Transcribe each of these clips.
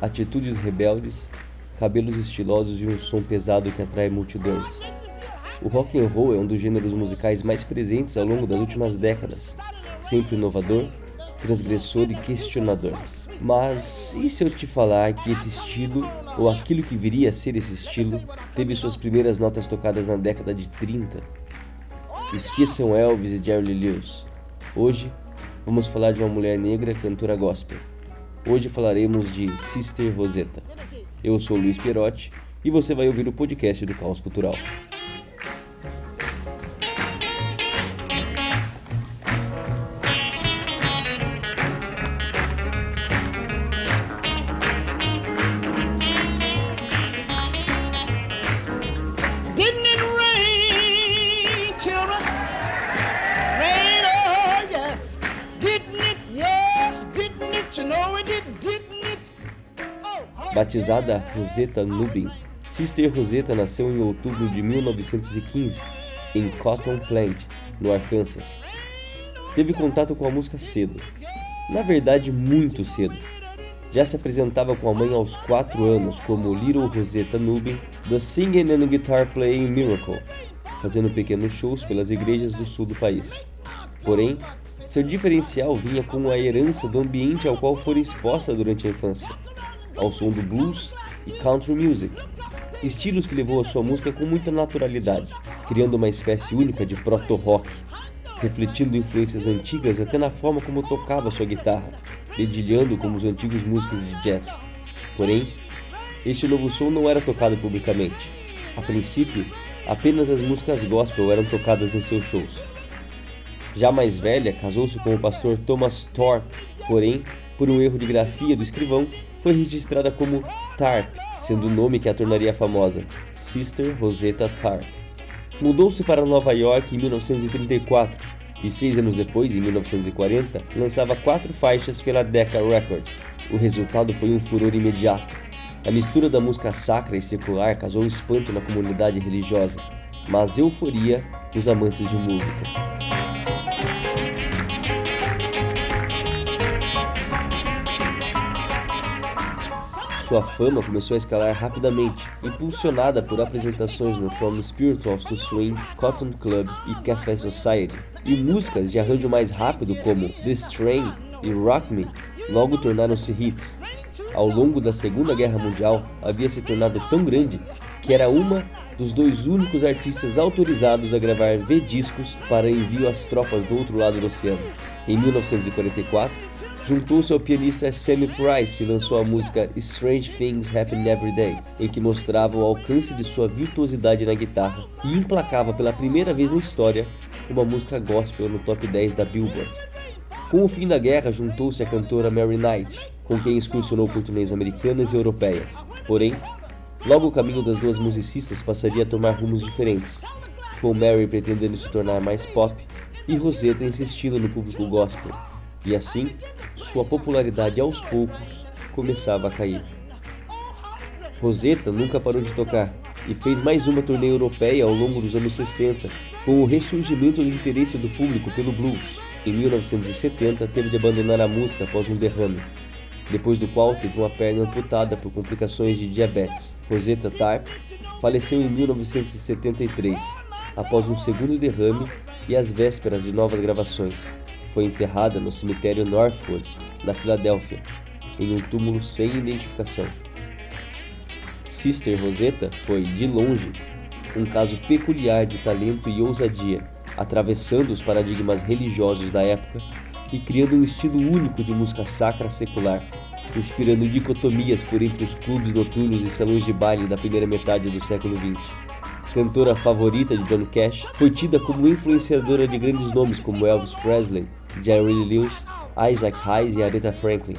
atitudes rebeldes, cabelos estilosos e um som pesado que atrai multidões. O rock and roll é um dos gêneros musicais mais presentes ao longo das últimas décadas, sempre inovador, transgressor e questionador. Mas e se eu te falar que esse estilo, ou aquilo que viria a ser esse estilo, teve suas primeiras notas tocadas na década de 30? Esqueçam Elvis e Jerry Lewis. Hoje vamos falar de uma mulher negra cantora gospel. Hoje falaremos de Sister Rosetta. Eu sou Luiz Perotti e você vai ouvir o podcast do Caos Cultural. Batizada Rosetta Nubin, Sister Rosetta nasceu em outubro de 1915 em Cotton Plant, no Arkansas. Teve contato com a música cedo, na verdade muito cedo. Já se apresentava com a mãe aos 4 anos como Little Rosetta Nubin, The Singing and Guitar Playing Miracle, fazendo pequenos shows pelas igrejas do sul do país. Porém, seu diferencial vinha com a herança do ambiente ao qual fora exposta durante a infância, ao som do blues e country music, estilos que levou a sua música com muita naturalidade, criando uma espécie única de proto-rock, refletindo influências antigas até na forma como tocava sua guitarra, dedilhando como os antigos músicos de jazz. Porém, este novo som não era tocado publicamente. A princípio, apenas as músicas gospel eram tocadas em seus shows. Já mais velha, casou-se com o pastor Thomas Thorpe, porém, por um erro de grafia do escrivão, foi registrada como Tarp, sendo o nome que a tornaria famosa, Sister Rosetta Tarp. Mudou-se para Nova York em 1934 e seis anos depois, em 1940, lançava quatro faixas pela Decca Record. O resultado foi um furor imediato. A mistura da música sacra e secular causou espanto na comunidade religiosa, mas euforia nos amantes de música. Sua fama começou a escalar rapidamente, impulsionada por apresentações no From Spirituals to Swing, Cotton Club e Café Society, e músicas de arranjo mais rápido como This Train e Rock Me logo tornaram-se hits. Ao longo da Segunda Guerra Mundial, havia se tornado tão grande que era uma dos dois únicos artistas autorizados a gravar V-discos para envio às tropas do outro lado do oceano. Em 1944, juntou-se ao pianista Sammy Price e lançou a música Strange Things Happen Every Day, em que mostrava o alcance de sua virtuosidade na guitarra e emplacava pela primeira vez na história uma música gospel no top 10 da Billboard. Com o fim da guerra, juntou-se a cantora Mary Knight, com quem excursionou por turnês americanas e europeias. Porém, logo o caminho das duas musicistas passaria a tomar rumos diferentes, com Mary pretendendo se tornar mais pop e Rosetta insistindo no público gospel. E assim, sua popularidade aos poucos começava a cair. Rosetta nunca parou de tocar e fez mais uma turnê europeia ao longo dos anos 60, com o ressurgimento do interesse do público pelo blues. Em 1970, teve de abandonar a música após um derrame, depois do qual teve uma perna amputada por complicações de diabetes. Rosetta Tarp faleceu em 1973, após um segundo derrame e às vésperas de novas gravações. Foi enterrada no cemitério Northwood, na Filadélfia, em um túmulo sem identificação. Sister Rosetta foi, de longe, um caso peculiar de talento e ousadia, atravessando os paradigmas religiosos da época e criando um estilo único de música sacra secular, inspirando dicotomias por entre os clubes noturnos e salões de baile da primeira metade do século XX. Cantora favorita de Johnny Cash, foi tida como influenciadora de grandes nomes como Elvis Presley, Jerry Lewis, Isaac Hayes e Aretha Franklin.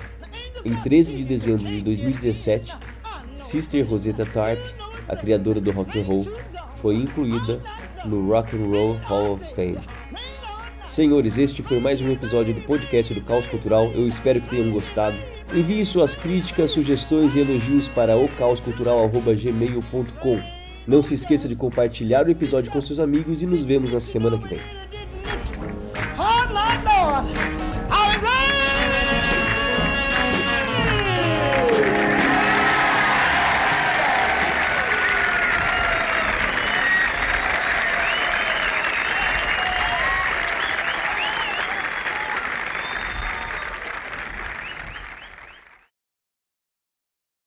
Em 13 de dezembro de 2017, Sister Rosetta Tarp, a criadora do rock and roll, foi incluída no Rock and Roll Hall of Fame. Senhores, este foi mais um episódio do podcast do Caos Cultural. Eu espero que tenham gostado. Envie suas críticas, sugestões e elogios para ocaoscultural@gmail.com. Não se esqueça de compartilhar o episódio com seus amigos e nos vemos na semana que vem.